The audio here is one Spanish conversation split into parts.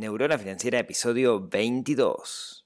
Neurona Financiera, episodio 22.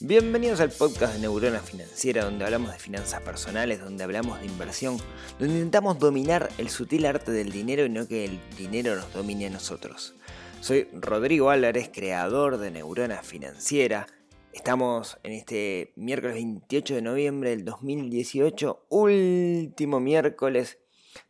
Bienvenidos al podcast de Neurona Financiera, donde hablamos de finanzas personales, donde hablamos de inversión, donde intentamos dominar el sutil arte del dinero y no que el dinero nos domine a nosotros. Soy Rodrigo Álvarez, creador de Neurona Financiera. Estamos en este miércoles 28 de noviembre del 2018, último miércoles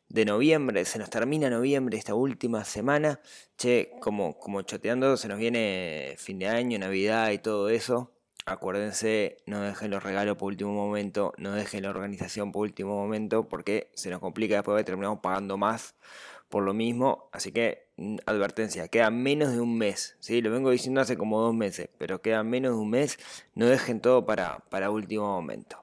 de noviembre, se nos termina noviembre esta última semana. Che, como, como choteando, se nos viene fin de año, Navidad y todo eso. Acuérdense, no dejen los regalos por último momento, no dejen la organización por último momento, porque se nos complica después terminamos pagando más por lo mismo. Así que, mm, advertencia, queda menos de un mes. ¿sí? Lo vengo diciendo hace como dos meses, pero queda menos de un mes. No dejen todo para, para último momento.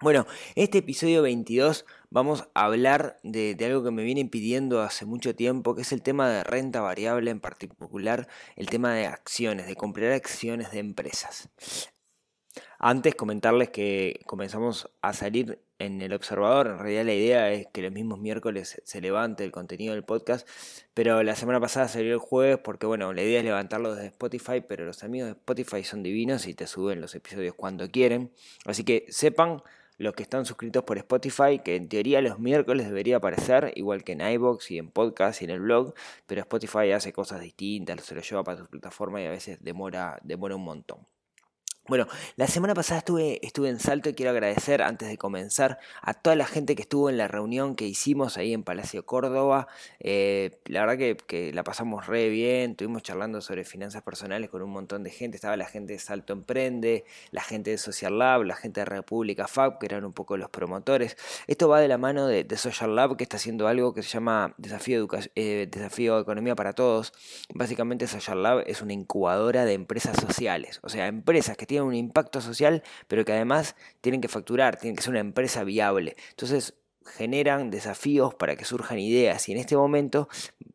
Bueno, este episodio 22 vamos a hablar de, algo que me viene pidiendo hace mucho tiempo, que es el tema de renta variable, en particular el tema de acciones, de comprar acciones de empresas. Antes comentarles que comenzamos a salir en el observador, en realidad la idea es que los mismos miércoles se levante el contenido del podcast, pero la semana pasada salió el jueves porque bueno, la idea es levantarlo desde Spotify, pero los amigos de Spotify son divinos y te suben los episodios cuando quieren, así que sepan los que están suscritos por Spotify, que en teoría los miércoles debería aparecer, igual que en iBox y en podcast y en el blog, pero Spotify hace cosas distintas, se lo lleva para su plataforma y a veces demora, demora un montón. Bueno, la semana pasada estuve, estuve en Salto y quiero agradecer antes de comenzar a toda la gente que estuvo en la reunión que hicimos ahí en Palacio Córdoba. Eh, la verdad que, la pasamos re bien, estuvimos charlando sobre finanzas personales con un montón de gente. Estaba la gente de Salto Emprende, la gente de Social Lab, la gente de República Fab, que eran un poco los promotores. Esto va de la mano de, Social Lab, que está haciendo algo que se llama Desafío, eh, Desafío Economía para Todos. Básicamente Social Lab es una incubadora de empresas sociales, o sea, empresas que tienen un impacto social, pero que además tienen que facturar, tienen que ser una empresa viable. Entonces generan desafíos para que surjan ideas y en este momento,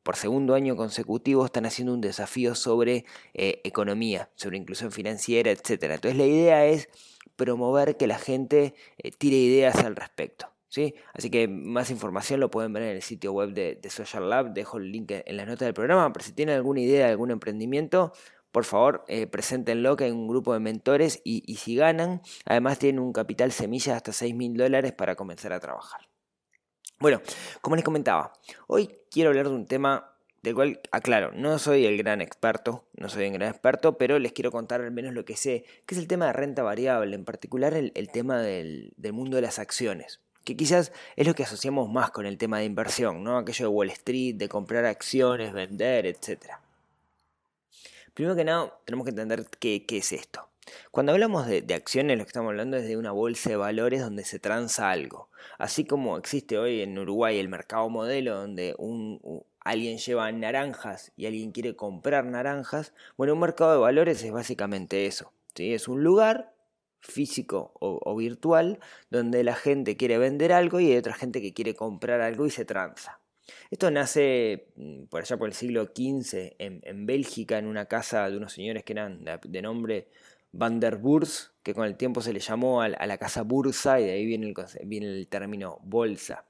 por segundo año consecutivo, están haciendo un desafío sobre eh, economía, sobre inclusión financiera, etc. Entonces la idea es promover que la gente eh, tire ideas al respecto. ¿Sí? Así que más información lo pueden ver en el sitio web de, Social Lab, dejo el link en la nota del programa, pero si tienen alguna idea de algún emprendimiento, por favor, eh, preséntenlo que hay un grupo de mentores y, si ganan, además tienen un capital semilla de hasta 6 mil dólares para comenzar a trabajar. Bueno, como les comentaba, hoy quiero hablar de un tema del cual, aclaro, no soy el gran experto, no soy un gran experto, pero les quiero contar al menos lo que sé, que es el tema de renta variable, en particular el, tema del, del, mundo de las acciones, que quizás es lo que asociamos más con el tema de inversión, ¿no? Aquello de Wall Street, de comprar acciones, vender, etcétera. Primero que nada, tenemos que entender qué, es esto. Cuando hablamos de, acciones, lo que estamos hablando es de una bolsa de valores donde se transa algo. Así como existe hoy en Uruguay el mercado modelo donde alguien lleva naranjas y alguien quiere comprar naranjas, bueno, un mercado de valores es básicamente eso. ¿sí? Es un lugar físico o, o, virtual donde la gente quiere vender algo y hay otra gente que quiere comprar algo y se transa. Esto nace mm, por allá por el siglo XV en, Bélgica, en una casa de unos señores que eran de, nombre Van der Burs, que con el tiempo se le llamó a, la casa Bursa y de ahí viene el, viene el término bolsa.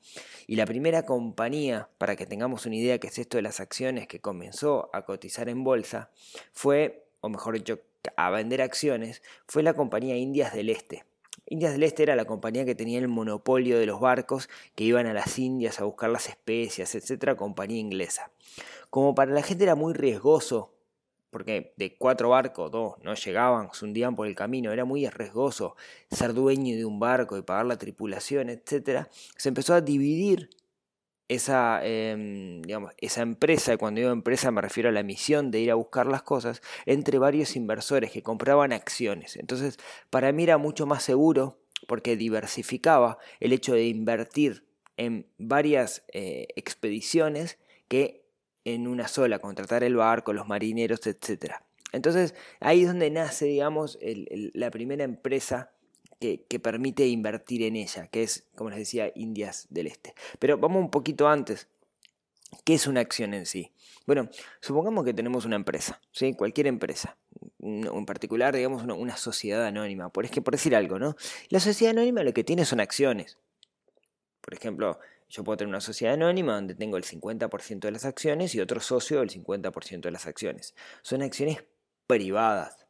Y la primera compañía, para que tengamos una idea qué es esto de las acciones, que comenzó a cotizar en bolsa, fue, o mejor dicho, a vender acciones, fue la compañía Indias del Este. Indias del Este era la compañía que tenía el monopolio de los barcos que iban a las Indias a buscar las especias, etcétera, compañía inglesa. Como para la gente era muy riesgoso, porque de cuatro barcos, dos no llegaban, se hundían por el camino, era muy riesgoso ser dueño de un barco y pagar la tripulación, etcétera, se empezó a dividir esa, em, digamos, esa empresa, cuando digo empresa me refiero a la misión de ir a buscar las cosas, entre varios inversores que compraban acciones. Entonces, para mí era mucho más seguro porque diversificaba el hecho de invertir en varias eh, expediciones que en una sola, contratar el barco, los marineros, etc. Entonces, ahí es donde nace, digamos, la primera empresa que, permite invertir en ella, que es, como les decía, Indias del Este. Pero vamos un poquito antes. ¿Qué es una acción en sí? Bueno, supongamos que tenemos una empresa, ¿sí? cualquier empresa, en particular, digamos, una, sociedad anónima, por, es que, por decir algo, ¿no? La sociedad anónima lo que tiene son acciones. Por ejemplo, yo puedo tener una sociedad anónima donde tengo el 50% de las acciones y otro socio el 50% de las acciones. Son acciones privadas.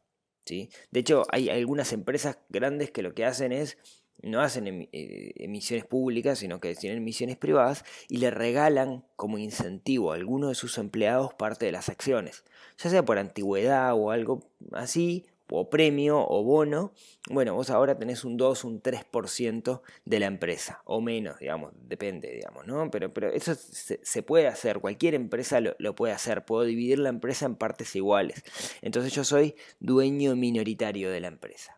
¿Sí? De hecho, hay algunas empresas grandes que lo que hacen es no hacen eh, emisiones públicas, sino que tienen emisiones privadas y le regalan como incentivo a alguno de sus empleados parte de las acciones, ya sea por antigüedad o algo así, o premio o bono, bueno, vos ahora tenés un 2, un 3% de la empresa, o menos, digamos, depende, digamos, ¿no? Pero, pero eso se, puede hacer, cualquier empresa lo, puede hacer, puedo dividir la empresa en partes iguales. Entonces yo soy dueño minoritario de la empresa.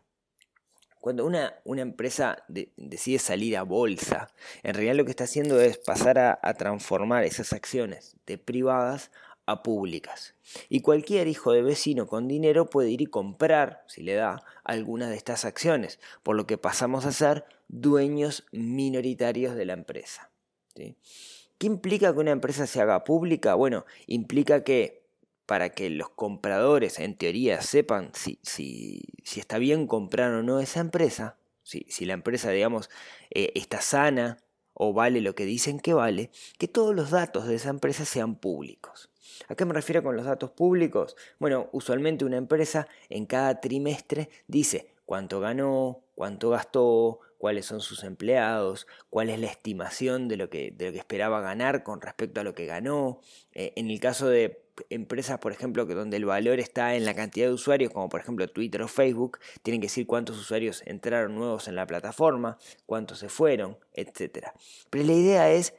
Cuando una, una empresa decide salir a bolsa, en realidad lo que está haciendo es pasar a, transformar esas acciones de privadas a públicas. Y cualquier hijo de vecino con dinero puede ir y comprar, si le da, alguna de estas acciones, por lo que pasamos a ser dueños minoritarios de la empresa. ¿Qué implica que una empresa se haga pública? Bueno, implica que para que los compradores en teoría sepan si, si, si está bien comprar o no esa empresa, si, si la empresa, digamos, eh, está sana o vale lo que dicen que vale, que todos los datos de esa empresa sean públicos. ¿A qué me refiero con los datos públicos? Bueno, usualmente una empresa en cada trimestre dice cuánto ganó, cuánto gastó, cuáles son sus empleados, cuál es la estimación de lo que, de lo que esperaba ganar con respecto a lo que ganó. Eh, en el caso de empresas, por ejemplo, que donde el valor está en la cantidad de usuarios, como por ejemplo Twitter o Facebook, tienen que decir cuántos usuarios entraron nuevos en la plataforma, cuántos se fueron, etc. Pero la idea es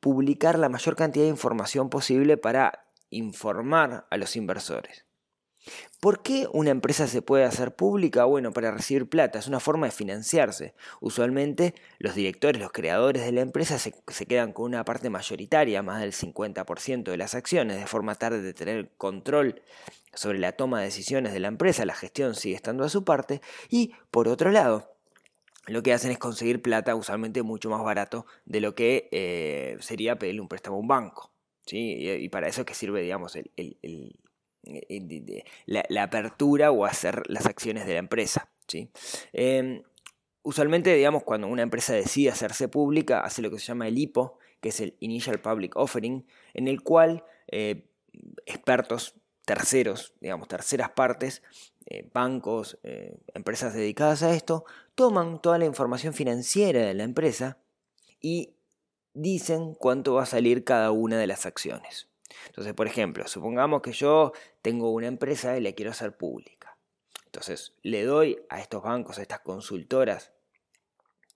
publicar la mayor cantidad de información posible para informar a los inversores. ¿Por qué una empresa se puede hacer pública? Bueno, para recibir plata, es una forma de financiarse. Usualmente los directores, los creadores de la empresa se, quedan con una parte mayoritaria, más del 50% de las acciones, de forma tal de tener control sobre la toma de decisiones de la empresa, la gestión sigue estando a su parte, y por otro lado, lo que hacen es conseguir plata usualmente mucho más barato de lo que eh, sería pedirle un préstamo a un banco. ¿Sí? Y, para eso es que sirve, digamos, el, eh, la, apertura o hacer las acciones de la empresa. ¿sí? Em, usualmente, digamos, cuando una empresa decide hacerse pública, hace lo que se llama el IPO, que es el Initial Public Offering, en el cual eh, expertos terceros, digamos, terceras partes, eh, bancos, empresas dedicadas a esto, toman toda la información financiera de la empresa y dicen cuánto va a salir cada una de las acciones. Entonces, por ejemplo, supongamos que yo tengo una empresa y la quiero hacer pública. Entonces, le doy a estos bancos, a estas consultoras,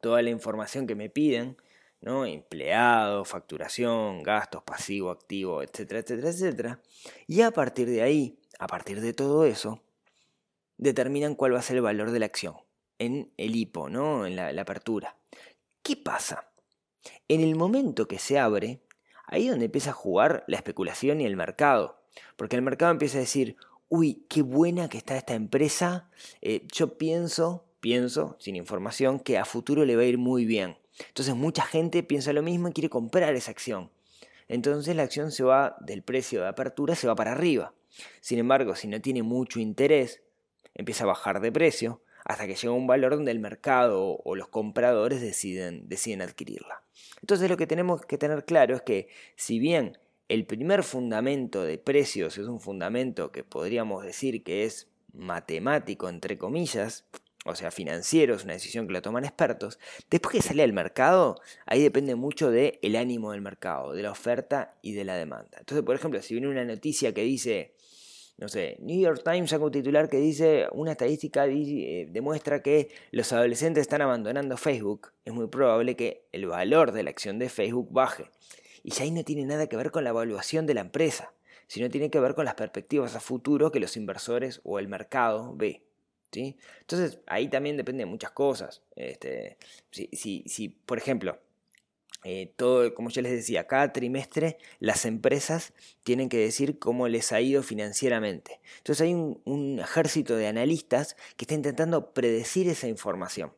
toda la información que me piden, ¿no? Empleado, facturación, gastos, pasivo, activo, etcétera, etcétera, etcétera. Y a partir de ahí, a partir de todo eso, determinan cuál va a ser el valor de la acción en el hipo, ¿no? En la, la apertura. ¿Qué pasa? En el momento que se abre, Ahí es donde empieza a jugar la especulación y el mercado. Porque el mercado empieza a decir, uy, qué buena que está esta empresa. Eh, yo pienso, pienso, sin información, que a futuro le va a ir muy bien. Entonces mucha gente piensa lo mismo y quiere comprar esa acción. Entonces la acción se va del precio de apertura, se va para arriba. Sin embargo, si no tiene mucho interés, empieza a bajar de precio hasta que llega un valor donde el mercado o los compradores deciden, deciden adquirirla. Entonces lo que tenemos que tener claro es que si bien el primer fundamento de precios es un fundamento que podríamos decir que es matemático, entre comillas, o sea, financiero, es una decisión que la toman expertos, después que sale al mercado, ahí depende mucho del el ánimo del mercado, de la oferta y de la demanda. Entonces, por ejemplo, si viene una noticia que dice no sé, New York Times saca un titular que dice, una estadística eh, demuestra que los adolescentes están abandonando Facebook, es muy probable que el valor de la acción de Facebook baje. Y ya ahí no tiene nada que ver con la evaluación de la empresa, sino tiene que ver con las perspectivas a futuro que los inversores o el mercado ve. ¿sí? Entonces ahí también depende de muchas cosas. Este, si, si, si, por ejemplo, eh, todo, como ya les decía, cada trimestre las empresas tienen que decir cómo les ha ido financieramente. Entonces hay un, ejército de analistas que está intentando predecir esa información.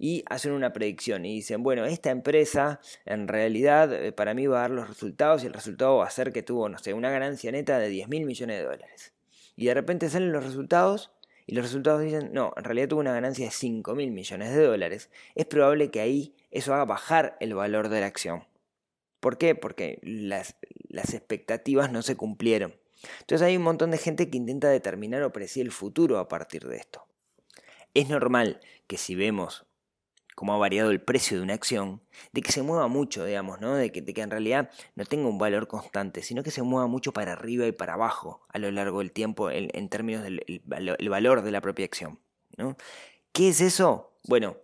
y hacen una predicción y dicen, bueno, esta empresa en realidad eh, para mí va a dar los resultados y el resultado va a ser que tuvo, no sé, una ganancia neta de 10 mil millones de dólares. Y de repente salen los resultados y los resultados dicen, no, en realidad tuvo una ganancia de 5 mil millones de dólares. Es probable que ahí eso haga bajar el valor de la acción. ¿Por qué? Porque las, las expectativas no se cumplieron. Entonces hay un montón de gente que intenta determinar o predecir el futuro a partir de esto. Es normal que si vemos cómo ha variado el precio de una acción, de que se mueva mucho, digamos, ¿no? De que, en realidad no tenga un valor constante, sino que se mueva mucho para arriba y para abajo a lo largo del tiempo en, términos del valor de la propia acción. ¿no? ¿Qué es eso? Bueno,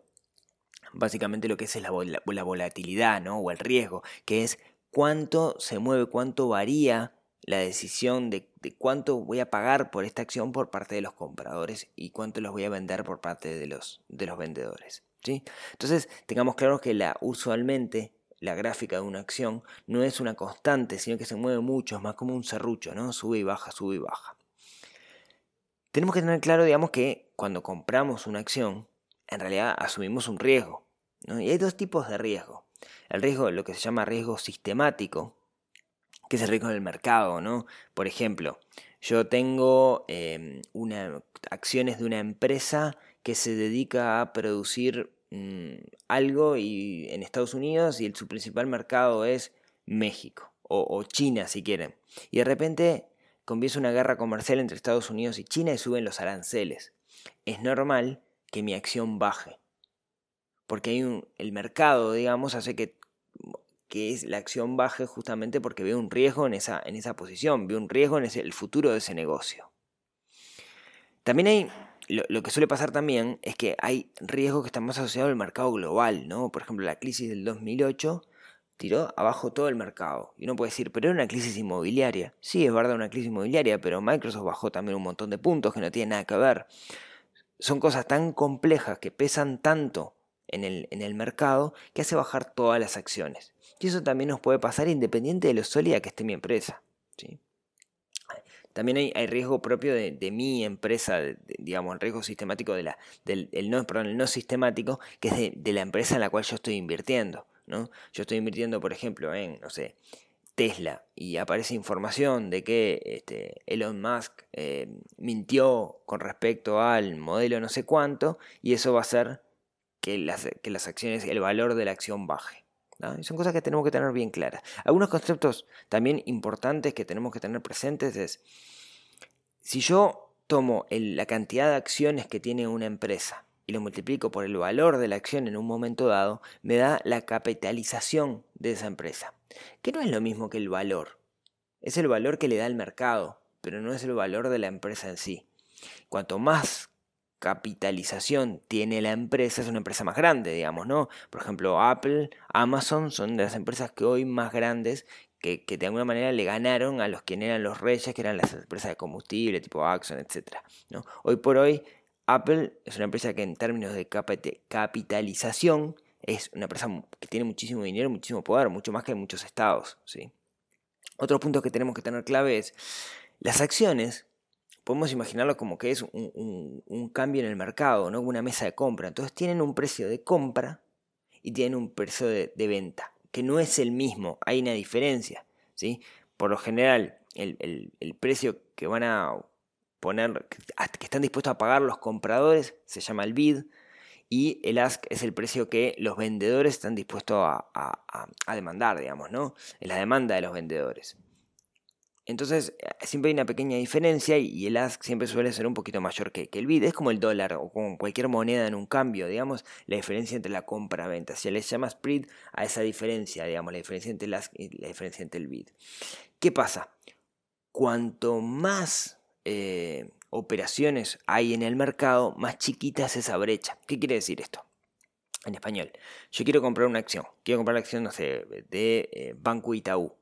básicamente lo que es, es la, volatilidad ¿no? o el riesgo, que es cuánto se mueve, cuánto varía la decisión de, cuánto voy a pagar por esta acción por parte de los compradores y cuánto los voy a vender por parte de los vendedores. Entonces, tengamos claro que la, usualmente la gráfica de una acción no es una constante, sino que se mueve mucho, es más como un serrucho, ¿no? Sube y baja, sube y baja. Tenemos que tener claro, digamos, que cuando compramos una acción, en realidad asumimos un riesgo. Y hay dos tipos de riesgo. El riesgo, lo que se llama riesgo sistemático, que es el riesgo del mercado, ¿no? Por ejemplo, yo tengo em, una, acciones de una empresa que se dedica a producir mm, algo y, en Estados Unidos y su principal mercado es México o, China si quieren. Y de repente comienza una guerra comercial entre Estados Unidos y China y suben los aranceles. Es normal que mi acción baje. Porque hay un, el mercado, digamos, hace que, que es, la acción baje justamente porque ve un riesgo en esa, en esa posición, ve un riesgo en el futuro de ese negocio. También hay lo, que suele pasar también es que hay riesgos que están más asociados al mercado global, ¿no? Por ejemplo, la crisis del 2008 tiró abajo todo el mercado. Y uno puede decir, pero era una crisis inmobiliaria. Sí, es verdad, una crisis inmobiliaria, pero Microsoft bajó también un montón de puntos que no tienen nada que ver. Son cosas tan complejas que pesan tanto en el, en el mercado que hace bajar todas las acciones. Y eso también nos puede pasar independiente de lo sólida que esté mi empresa. ¿sí? También hay, riesgo propio de, mi empresa, digamos, el riesgo sistemático del el no, sistemático, que es de, la empresa en la cual yo estoy invirtiendo. ¿no? Yo estoy invirtiendo, por ejemplo, en, no sé, Tesla y aparece información de que este, Elon Musk eh, mintió con respecto al modelo no sé cuánto y eso va a hacer que que las acciones, el valor de la acción baje. Son cosas que tenemos que tener bien claras. Algunos conceptos también importantes que tenemos que tener presentes es, si yo tomo la cantidad de acciones que tiene una empresa y lo multiplico por el valor de la acción en un momento dado, me da la capitalización de esa empresa, que no es lo mismo que el valor. Es el valor que le da el mercado, pero no es el valor de la empresa en sí. Cuanto más capitalización tiene la empresa es una empresa más grande, digamos, ¿no? Por ejemplo, Apple, Amazon son de las empresas que hoy más grandes que, de alguna manera le ganaron a los que eran los reyes, que eran las empresas de combustible, tipo Axon, etc. ¿no? Hoy por hoy, Apple es una empresa que en términos de capitalización es una empresa que tiene muchísimo dinero, muchísimo poder, mucho más que en muchos estados. ¿sí? Otro punto que tenemos que tener clave es las acciones podemos imaginarlo como que es un, cambio en el mercado, ¿no? una mesa de compra. Entonces tienen un precio de compra y tienen un precio de, venta, que no es el mismo, hay una diferencia. ¿sí? Por lo general, el, precio que van a poner, que están dispuestos a pagar los compradores, se llama el bid, y el ask es el precio que los vendedores están dispuestos a, a demandar, digamos, ¿no? Es la demanda de los vendedores. Entonces eh, siempre hay una pequeña diferencia y el ask siempre suele ser un poquito mayor que, el bid. Es como el dólar o como cualquier moneda en un cambio, digamos, la diferencia entre la compra-venta. Se le llama spread a esa diferencia, digamos, la diferencia entre el ask y la diferencia entre el bid. ¿Qué pasa? Cuanto más eh, operaciones hay en el mercado, más chiquita es esa brecha. ¿Qué quiere decir esto? En español, yo quiero comprar una acción, quiero comprar la acción, no sé, de eh, Banco Itaú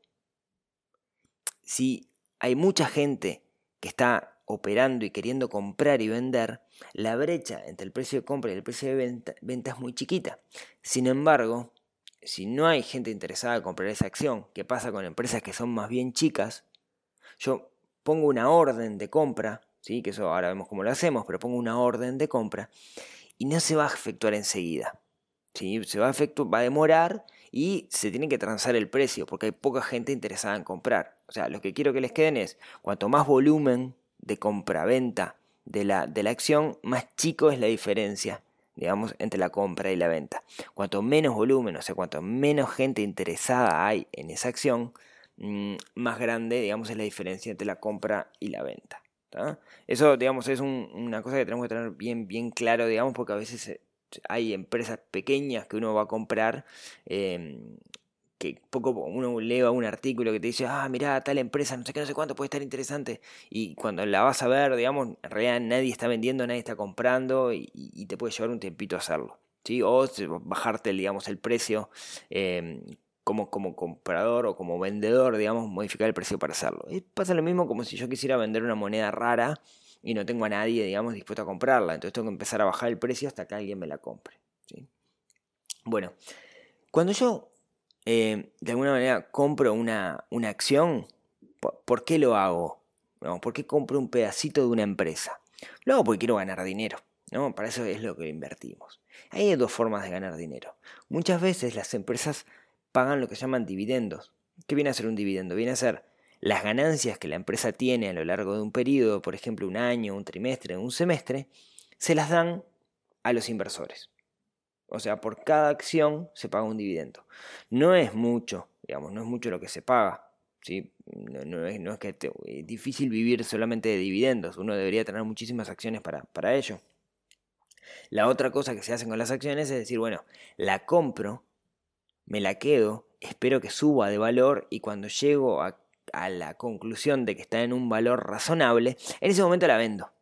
si hay mucha gente que está operando y queriendo comprar y vender, la brecha entre el precio de compra y el precio de venta, es muy chiquita. Sin embargo, si no hay gente interesada en comprar esa acción, ¿qué pasa con empresas que son más bien chicas? Yo pongo una orden de compra, ¿sí? que eso ahora vemos cómo lo hacemos, pero pongo una orden de compra y no se va a efectuar enseguida. ¿sí? Se va a, va a demorar y se tiene que transar el precio porque hay poca gente interesada en comprar. O sea, lo que quiero que les queden es, cuanto más volumen de compra-venta de la, de la acción, más chico es la diferencia digamos, entre la compra y la venta. Cuanto menos volumen, o sea, cuanto menos gente interesada hay en esa acción, mm, más grande, digamos, es la diferencia entre la compra y la venta. Eso, digamos, es una cosa que tenemos que tener bien, bien claro, digamos, porque a veces hay empresas pequeñas que uno va a comprar em, que poco uno lee un artículo que te dice, ah, mira, tal empresa, no sé qué, no sé cuánto puede estar interesante. Y cuando la vas a ver, digamos, en realidad nadie está vendiendo, nadie está comprando y, te puede llevar un tiempito hacerlo. ¿sí? O bajarte, digamos, el precio em, como, como comprador o como vendedor, digamos, modificar el precio para hacerlo. Y pasa lo mismo como si yo quisiera vender una moneda rara y no tengo a nadie, digamos, dispuesto a comprarla. Entonces tengo que empezar a bajar el precio hasta que alguien me la compre. ¿sí? Bueno, cuando yo eh, de alguna manera compro una, una acción, ¿por, qué lo hago? ¿Por qué compro un pedacito de una empresa? Lo hago porque quiero ganar dinero. ¿no? Para eso es lo que invertimos. Hay dos formas de ganar dinero. Muchas veces las empresas pagan lo que llaman dividendos. ¿Qué viene a ser un dividendo? Viene a ser las ganancias que la empresa tiene a lo largo de un periodo, por ejemplo un año, un trimestre, un semestre, se las dan a los inversores. O sea, por cada acción se paga un dividendo. No es mucho, digamos, no es mucho lo que se paga. ¿sí? No, es, que es difícil vivir solamente de dividendos. Uno debería tener muchísimas acciones para, para ello. La otra cosa que se hace con las acciones es decir, bueno, la compro, me la quedo, espero que suba de valor y cuando llego a, la conclusión de que está en un valor razonable, en ese momento la vendo.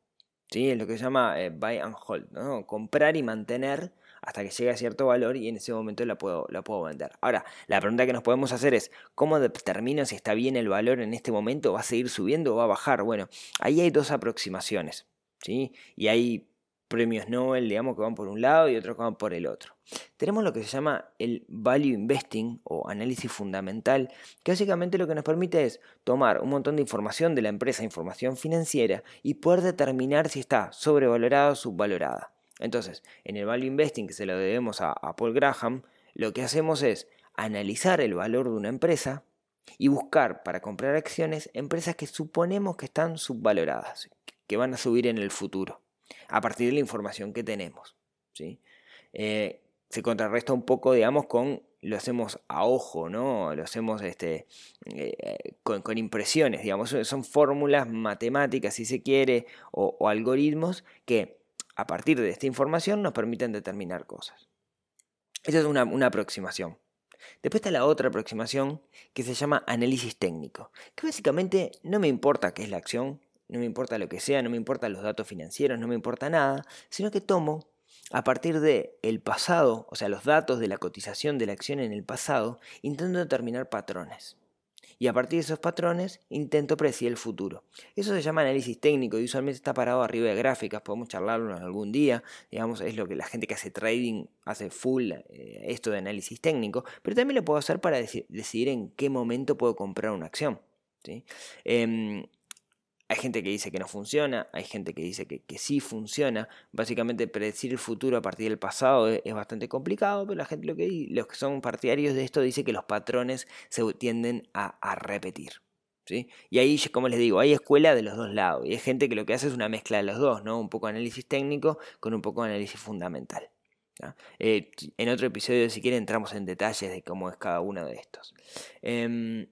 ¿sí? Es lo que se llama eh, buy and hold, ¿no? comprar y mantener hasta que llegue a cierto valor y en ese momento la puedo, la puedo vender. Ahora, la pregunta que nos podemos hacer es, ¿cómo determino si está bien el valor en este momento? ¿Va a seguir subiendo o va a bajar? Bueno, ahí hay dos aproximaciones, ¿sí? Y hay premios Nobel, digamos, que van por un lado y otros que van por el otro. Tenemos lo que se llama el value investing o análisis fundamental, que básicamente lo que nos permite es tomar un montón de información de la empresa, información financiera, y poder determinar si está sobrevalorada o subvalorada. Entonces, en el value investing que se lo debemos a, Paul Graham, lo que hacemos es analizar el valor de una empresa y buscar para comprar acciones empresas que suponemos que están subvaloradas, que van a subir en el futuro, a partir de la información que tenemos. ¿sí? Eh, se contrarresta un poco, digamos, con lo hacemos a ojo, ¿no? Lo hacemos este, eh, con, impresiones, digamos, son fórmulas matemáticas, si se quiere, o algoritmos que a partir de esta información nos permiten determinar cosas. Esa es una, aproximación. Después está la otra aproximación que se llama análisis técnico, que básicamente no me importa qué es la acción, no me importa lo que sea, no me importa los datos financieros, no me importa nada, sino que tomo a partir de el pasado, o sea, los datos de la cotización de la acción en el pasado, intento determinar patrones y a partir de esos patrones intento predecir el futuro. Eso se llama análisis técnico y usualmente está parado arriba de gráficas, podemos charlarlo algún día, digamos, es lo que la gente que hace trading hace full eh, esto de análisis técnico, pero también lo puedo hacer para decidir en qué momento puedo comprar una acción. ¿sí? Em, hay gente que dice que no funciona, hay gente que dice que, sí funciona. Básicamente predecir el futuro a partir del pasado es, bastante complicado, pero la gente que los que son partidarios de esto dice que los patrones se tienden a, repetir. ¿sí? Y ahí, como les digo, hay escuela de los dos lados. Y hay gente que lo que hace es una mezcla de los dos, ¿no? Un poco de análisis técnico con un poco de análisis fundamental. Eh, en otro episodio, si quieren, entramos en detalles de cómo es cada uno de estos. Em,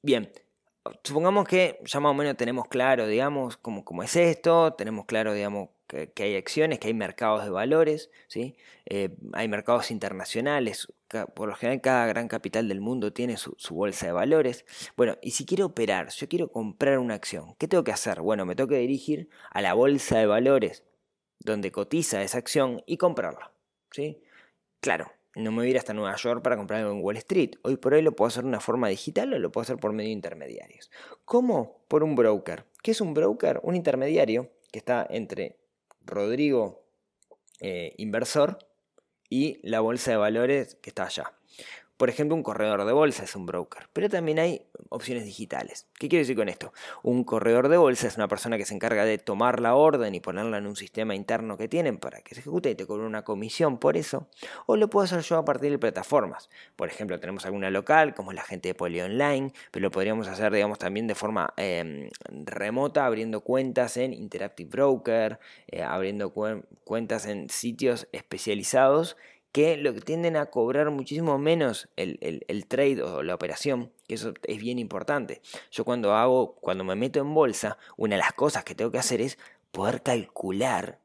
bien, supongamos que ya más o menos tenemos claro, digamos, cómo, cómo es esto, tenemos claro, digamos, que, hay acciones, que hay mercados de valores, ¿sí? Eh, hay mercados internacionales, por lo general cada gran capital del mundo tiene su, bolsa de valores. Bueno, y si quiero operar, yo quiero comprar una acción, ¿qué tengo que hacer? Bueno, me tengo que dirigir a la bolsa de valores donde cotiza esa acción y comprarla, ¿sí? Claro, no me voy a ir hasta Nueva York para comprar algo en Wall Street. Hoy por hoy lo puedo hacer de una forma digital o lo puedo hacer por medio de intermediarios. ¿Cómo? Por un broker. ¿Qué es un broker? Un intermediario que está entre Rodrigo, eh, inversor, y la bolsa de valores que está allá. Por ejemplo, un corredor de bolsa es un broker, pero también hay opciones digitales. ¿Qué quiero decir con esto? Un corredor de bolsa es una persona que se encarga de tomar la orden y ponerla en un sistema interno que tienen para que se ejecute y te cobra una comisión por eso. O lo puedo hacer yo a partir de plataformas. Por ejemplo, tenemos alguna local, como la gente de Poli Online, pero lo podríamos hacer, digamos, también de forma em, remota, abriendo cuentas en Interactive Broker, eh, abriendo cuentas en sitios especializados que lo que tienden a cobrar muchísimo menos el, trade o la operación, que eso es bien importante. Yo cuando hago, cuando me meto en bolsa, una de las cosas que tengo que hacer es poder calcular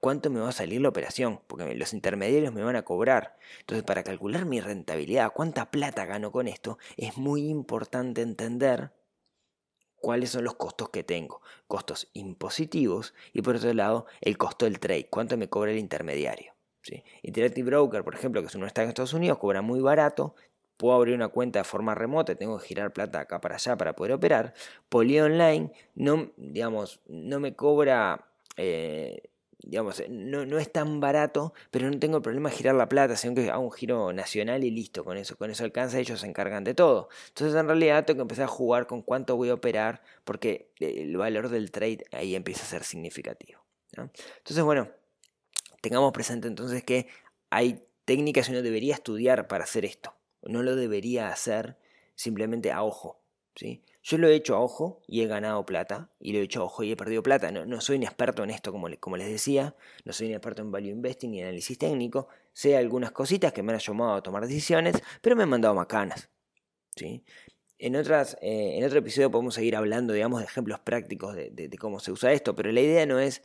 cuánto me va a salir la operación, porque los intermediarios me van a cobrar. Entonces, para calcular mi rentabilidad, cuánta plata gano con esto, es muy importante entender cuáles son los costos que tengo. Costos impositivos y por otro lado, el costo del trade, cuánto me cobra el intermediario. Interactive Broker, por ejemplo, que es uno está en Estados Unidos, cobra muy barato. Puedo abrir una cuenta de forma remota, tengo que girar plata acá para allá para poder operar. Poly Online no, digamos, no me cobra, eh, digamos, no, no, es tan barato, pero no tengo el problema de girar la plata, sino que hago un giro nacional y listo, con eso, con eso alcanza, ellos se encargan de todo. Entonces en realidad tengo que empezar a jugar con cuánto voy a operar, porque el valor del trade ahí empieza a ser significativo. Entonces bueno, tengamos presente entonces que hay técnicas que uno debería estudiar para hacer esto. No lo debería hacer simplemente a ojo. ¿sí? Yo lo he hecho a ojo y he ganado plata, y lo he hecho a ojo y he perdido plata. No, soy un experto en esto, como, como, les decía, no soy un experto en value investing y análisis técnico. Sé algunas cositas que me han llamado a tomar decisiones, pero me han mandado macanas. ¿sí? En, otras, eh, en otro episodio podemos seguir hablando, digamos, de ejemplos prácticos de cómo se usa esto, pero la idea no es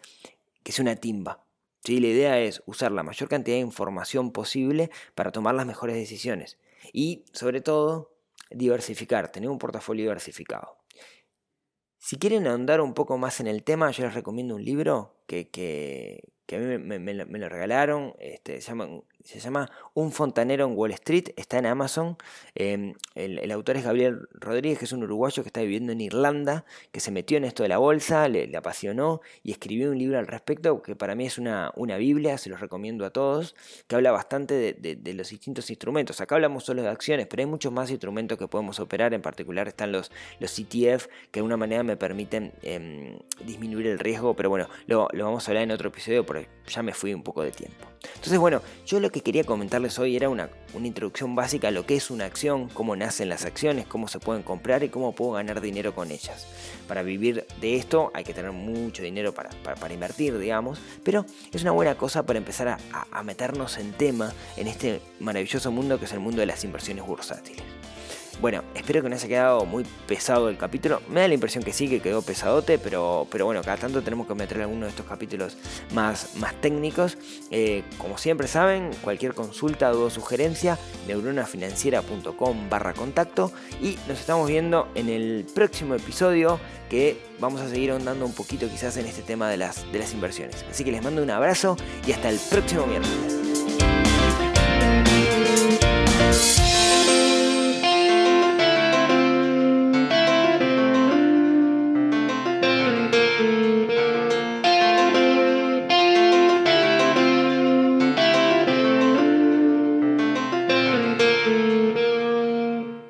que sea una timba. La idea es usar la mayor cantidad de información posible para tomar las mejores decisiones. Y sobre todo, diversificar, tener un portafolio diversificado. Si quieren ahondar un poco más en el tema, yo les recomiendo un libro que, que, a mí me, lo regalaron. Este, se llama se llama Un fontanero en Wall Street, está en Amazon. Em, el, autor es Gabriel Rodríguez, que es un uruguayo que está viviendo en Irlanda, que se metió en esto de la bolsa, le, apasionó y escribió un libro al respecto, que para mí es una, una Biblia, se los recomiendo a todos, que habla bastante de, los distintos instrumentos. Acá hablamos solo de acciones, pero hay muchos más instrumentos que podemos operar, en particular están los, los ETF, que de una manera me permiten em, disminuir el riesgo, pero bueno, lo, lo vamos a hablar en otro episodio porque ya me fui un poco de tiempo. Entonces, bueno, yo lo que quería comentarles hoy era una, introducción básica a lo que es una acción, cómo nacen las acciones, cómo se pueden comprar y cómo puedo ganar dinero con ellas. Para vivir de esto hay que tener mucho dinero para, invertir, digamos, pero es una buena cosa para empezar a, a meternos en tema en este maravilloso mundo que es el mundo de las inversiones bursátiles. Bueno, espero que no haya quedado muy pesado el capítulo. Me da la impresión que sí, que quedó pesadote, pero, pero bueno, cada tanto tenemos que meter alguno de estos capítulos más, más técnicos. Eh, como siempre saben, cualquier consulta o sugerencia, neuronafinanciera.com barra contacto. Y nos estamos viendo en el próximo episodio que vamos a seguir ahondando un poquito quizás en este tema de las, de las inversiones. Así que les mando un abrazo y hasta el próximo miércoles.